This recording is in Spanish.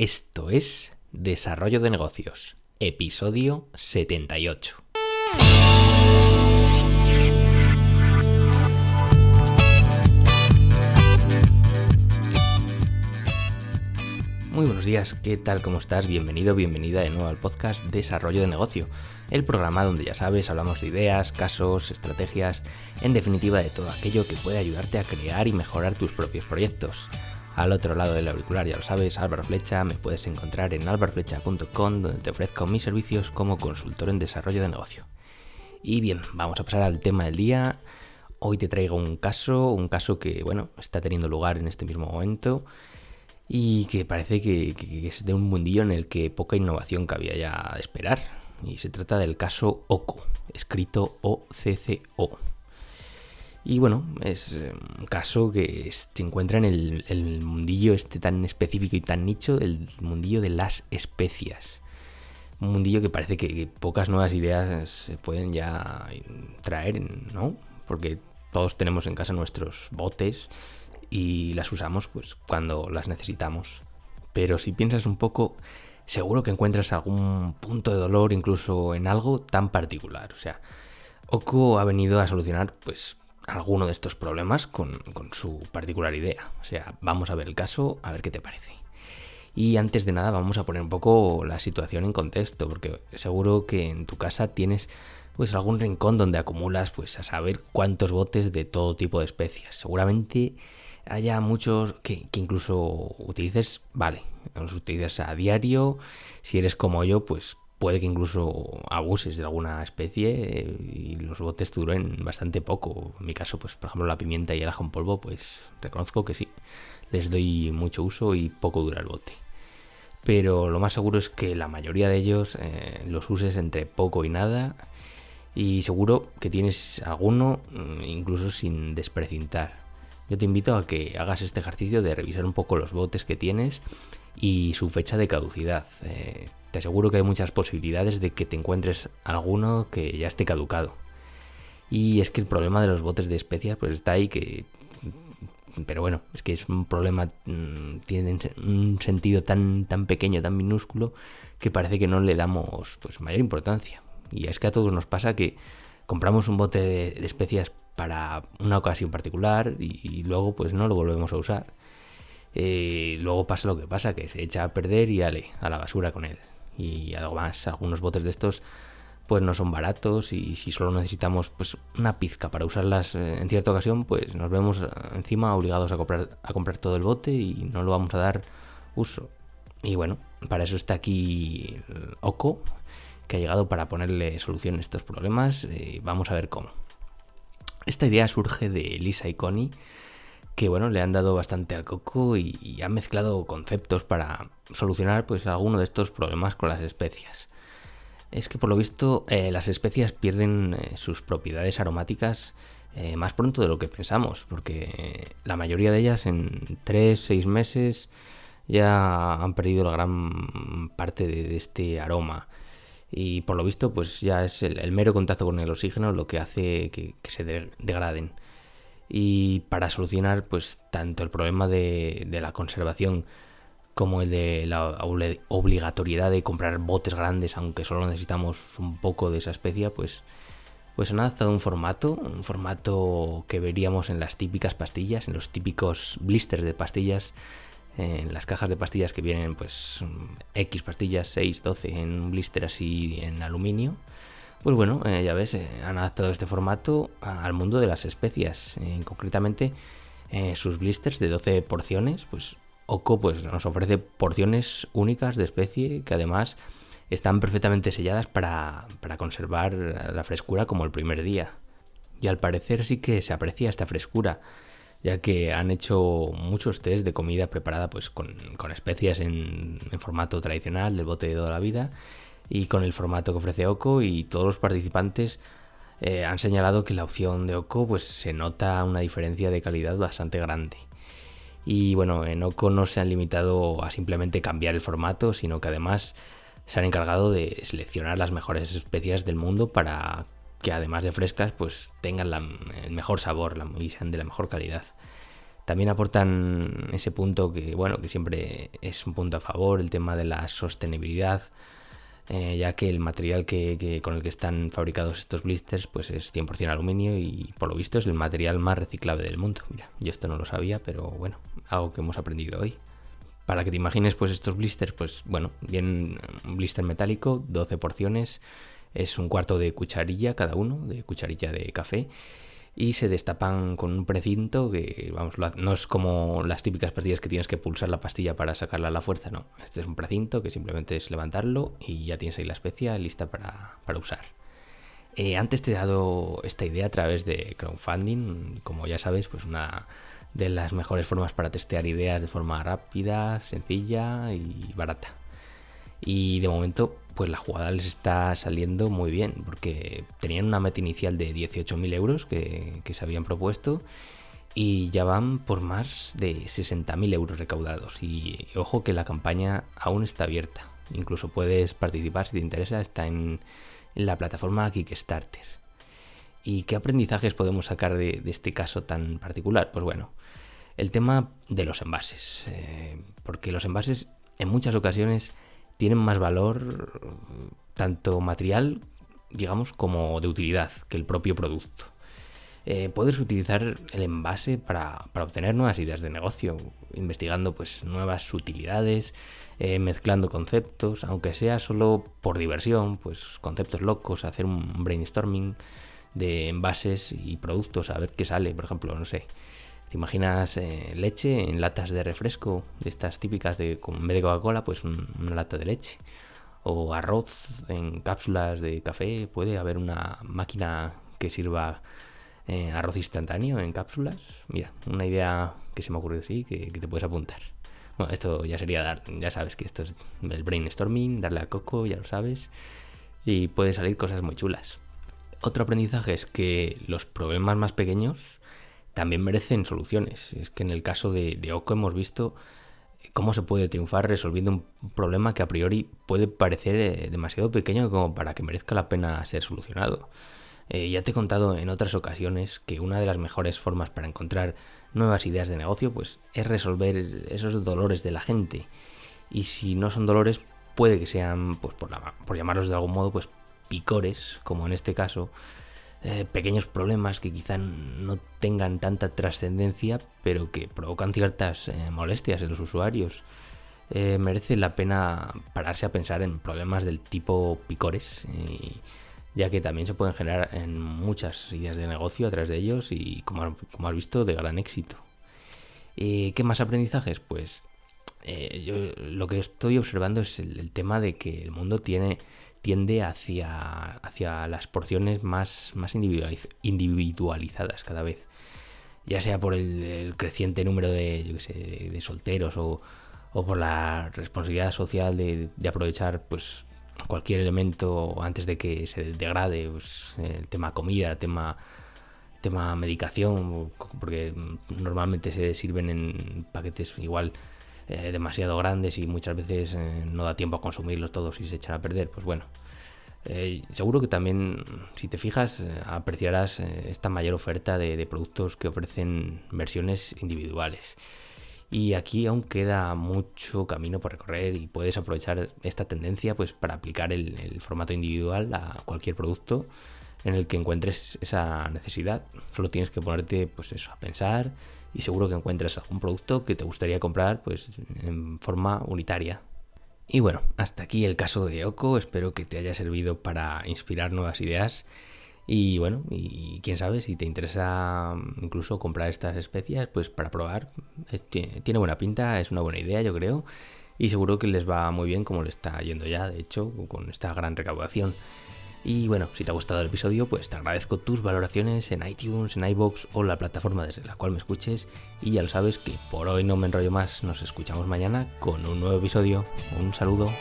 Esto es Desarrollo de Negocios, episodio 78. Muy buenos días, ¿qué tal? ¿Cómo estás? Bienvenido, bienvenida de nuevo al podcast Desarrollo de Negocio, el programa donde ya sabes, hablamos de ideas, casos, estrategias, en definitiva de todo aquello que puede ayudarte a crear y mejorar tus propios proyectos. Al otro lado del auricular, ya lo sabes, Álvaro Flecha, me puedes encontrar en alvarflecha.com donde te ofrezco mis servicios como consultor en desarrollo de negocio. Y bien, vamos a pasar al tema del día. Hoy te traigo un caso, un caso que, bueno, está teniendo lugar en este mismo momento y que parece que, es de un mundillo en el que poca innovación cabía ya de esperar. Y se trata del caso OCO, escrito OCCO. Y bueno, es eh, un caso que se encuentra en el, mundillo este tan específico y tan nicho, el mundillo de las especias. Un mundillo que parece que pocas nuevas ideas se pueden ya traer, ¿no? Porque todos tenemos en casa nuestros botes y las usamos pues cuando las necesitamos. Pero si piensas un poco, seguro que encuentras algún punto de dolor incluso en algo tan particular. O sea, Oco ha venido a solucionar pues alguno de estos problemas con, su particular idea. O sea, vamos a ver el caso, a ver qué te parece. Y antes de nada vamos a poner un poco la situación en contexto, porque seguro que en tu casa tienes pues algún rincón donde acumulas pues a saber cuántos botes de todo tipo de especias. Seguramente haya muchos que, que incluso utilices, vale, los utilices a diario. Si eres como yo, pues puede que incluso abuses de alguna especie eh, y los botes duren bastante poco. En mi caso, pues por ejemplo la pimienta y el ajo en polvo, pues reconozco que sí, les doy mucho uso y poco dura el bote. Pero lo más seguro es que la mayoría de ellos eh, los uses entre poco y nada y seguro que tienes alguno mm, incluso sin desprecintar. Yo te invito a que hagas este ejercicio de revisar un poco los botes que tienes y su fecha de caducidad. Eh, te aseguro que hay muchas posibilidades de que te encuentres alguno que ya esté caducado. Y es que el problema de los botes de especias pues está ahí que... Pero bueno, es que es un problema, mm, tiene un sentido tan, tan pequeño, tan minúsculo, que parece que no le damos pues mayor importancia. Y es que a todos nos pasa que compramos un bote de, especias para una ocasión particular y, luego pues no lo volvemos a usar. Eh, luego pasa lo que pasa, que se echa a perder y ale, a la basura con él y algo más. Algunos botes de estos pues no son baratos y si solo necesitamos pues una pizca para usarlas eh, en cierta ocasión, pues nos vemos encima obligados a comprar, todo el bote y no lo vamos a dar uso. Y bueno, para eso está aquí Oco, que ha llegado para ponerle solución a estos problemas. Eh, vamos a ver cómo. Esta idea surge de Lisa y Connie que bueno, le han dado bastante al coco y, han mezclado conceptos para solucionar pues alguno de estos problemas con las especias. Es que por lo visto eh, las especias pierden eh, sus propiedades aromáticas eh, más pronto de lo que pensamos, porque la mayoría de ellas en 3-6 meses ya han perdido la gran parte de, este aroma. Y por lo visto, pues ya es el, mero contacto con el oxígeno lo que hace que se degraden y para solucionar pues tanto el problema de, la conservación como el de la obligatoriedad de comprar botes grandes aunque solo necesitamos un poco de esa especie pues pues han adaptado un formato un formato que veríamos en las típicas pastillas en los típicos blisters de pastillas en las cajas de pastillas que vienen pues X pastillas 6, 12 en un blister así en aluminio pues bueno, eh, ya ves, eh, han adaptado este formato al mundo de las especias. Eh, concretamente, sus blisters de 12 porciones, pues Oco pues, nos ofrece porciones únicas de especie que además están perfectamente selladas para, para conservar la frescura como el primer día. Y al parecer sí que se aprecia esta frescura, ya que han hecho muchos test de comida preparada pues con, con especias en, en, formato tradicional del bote de toda la vida y con el formato que ofrece Oco y todos los participantes eh, han señalado que la opción de Oco pues se nota una diferencia de calidad bastante grande. Y bueno, en Oco no se han limitado a simplemente cambiar el formato, sino que además se han encargado de seleccionar las mejores especias del mundo para que además de frescas pues tengan el mejor sabor y sean de la mejor calidad. También aportan ese punto que, bueno, que siempre es un punto a favor, el tema de la sostenibilidad, eh, ya que el material que, con el que están fabricados estos blisters pues es 100% aluminio y por lo visto es el material más reciclable del mundo. Mira, yo esto no lo sabía, pero bueno, algo que hemos aprendido hoy. Para que te imagines, pues estos blisters, pues bueno, bien un blister metálico, 12 porciones, es un cuarto de cucharilla cada uno, de cucharilla de café y se destapan con un precinto que, vamos, no es como las típicas pastillas que tienes que pulsar la pastilla para sacarla a la fuerza, no. Este es un precinto que simplemente es levantarlo y ya tienes ahí la especia lista para, usar. Eh, antes te he dado esta idea a través de crowdfunding, como ya sabes, pues una de las mejores formas para testear ideas de forma rápida, sencilla y barata. Y de momento pues la jugada les está saliendo muy bien, porque tenían una meta inicial de 18.000 euros que, se habían propuesto y ya van por más de 60.000 euros recaudados. Y ojo que la campaña aún está abierta. Incluso puedes participar si te interesa, está en, la plataforma Kickstarter. ¿Y qué aprendizajes podemos sacar de, este caso tan particular? Pues bueno, el tema de los envases. Eh, porque los envases en muchas ocasiones tienen más valor tanto material, digamos, como de utilidad que el propio producto. Eh, puedes utilizar el envase para, obtener nuevas ideas de negocio, investigando pues nuevas utilidades, eh, mezclando conceptos, aunque sea solo por diversión, pues conceptos locos, hacer un brainstorming de envases y productos, a ver qué sale, por ejemplo, no sé, ¿Te imaginas eh, leche en latas de refresco, de estas típicas de, con, en Coca-Cola, pues una lata de leche? O arroz en cápsulas de café, puede haber una máquina que sirva eh, arroz instantáneo en cápsulas. Mira, una idea que se me ha ocurrido así, que, que, te puedes apuntar. Bueno, esto ya sería dar, ya sabes que esto es el brainstorming, darle a coco, ya lo sabes, y puede salir cosas muy chulas. Otro aprendizaje es que los problemas más pequeños también merecen soluciones. Es que en el caso de, de Oco hemos visto cómo se puede triunfar resolviendo un problema que a priori puede parecer eh, demasiado pequeño como para que merezca la pena ser solucionado. Eh, ya te he contado en otras ocasiones que una de las mejores formas para encontrar nuevas ideas de negocio pues, es resolver esos dolores de la gente. Y si no son dolores, puede que sean, pues por, por llamarlos de algún modo, pues picores, como en este caso, eh, pequeños problemas que quizá no tengan tanta trascendencia, pero que provocan ciertas eh, molestias en los usuarios. Eh, merece la pena pararse a pensar en problemas del tipo picores, ya que también se pueden generar en muchas ideas de negocio a través de ellos y, como, como has visto, de gran éxito. ¿Qué más aprendizajes? Pues yo lo que estoy observando es el tema de que el mundo tiene tiende hacia, hacia las porciones más, más individualizadas cada vez. Ya sea por el, creciente número de, de, solteros o, por la responsabilidad social de, aprovechar pues cualquier elemento antes de que se degrade, pues, el tema comida, tema tema medicación, porque normalmente se sirven en paquetes igual eh, demasiado grandes y muchas veces eh, no da tiempo a consumirlos todos y se echan a perder, pues bueno. Eh, seguro que también, si te fijas, apreciarás esta mayor oferta de, productos que ofrecen versiones individuales. Y aquí aún queda mucho camino por recorrer y puedes aprovechar esta tendencia pues, para aplicar el, el formato individual a cualquier producto en el que encuentres esa necesidad. Solo tienes que ponerte pues eso, a pensar y seguro que encuentras algún producto que te gustaría comprar pues en forma unitaria. Y bueno, hasta aquí el caso de Oko, espero que te haya servido para inspirar nuevas ideas y bueno, y quién sabe si te interesa incluso comprar estas especias, pues para probar, eh, tiene buena pinta, es una buena idea yo creo y seguro que les va muy bien como le está yendo ya, de hecho, con esta gran recaudación. Y bueno, si te ha gustado el episodio, pues te agradezco tus valoraciones en iTunes, en iBox o la plataforma desde la cual me escuches. Y ya lo sabes que por hoy no me enrollo más, nos escuchamos mañana con un nuevo episodio. Un saludo.